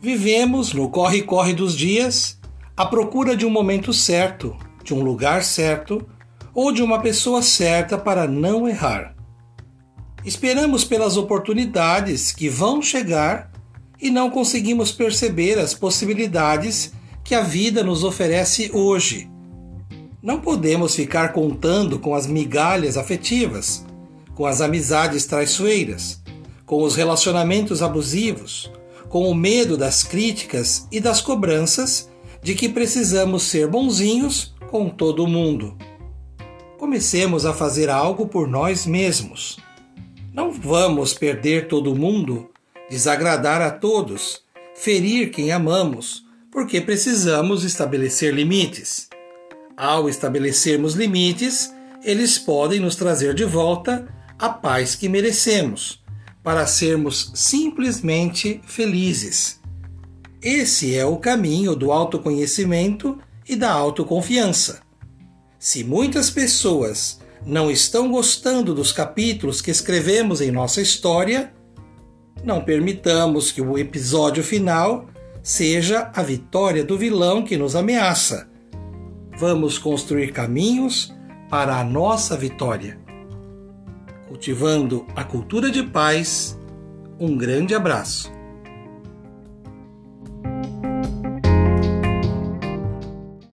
Vivemos no corre-corre dos dias à procura de um momento certo, de um lugar certo ou de uma pessoa certa para não errar. Esperamos pelas oportunidades que vão chegar e não conseguimos perceber as possibilidades que a vida nos oferece hoje. Não podemos ficar contando com as migalhas afetivas, com as amizades traiçoeiras, com os relacionamentos abusivos, com o medo das críticas e das cobranças de que precisamos ser bonzinhos com todo mundo. Comecemos a fazer algo por nós mesmos. Não vamos perder todo mundo, desagradar a todos, ferir quem amamos, porque precisamos estabelecer limites. Ao estabelecermos limites, eles podem nos trazer de volta a paz que merecemos, para sermos simplesmente felizes. Esse é o caminho do autoconhecimento e da autoconfiança. Se muitas pessoas não estão gostando dos capítulos que escrevemos em nossa história, não permitamos que o episódio final seja a vitória do vilão que nos ameaça. Vamos construir caminhos para a nossa vitória. Cultivando a cultura de paz, um grande abraço.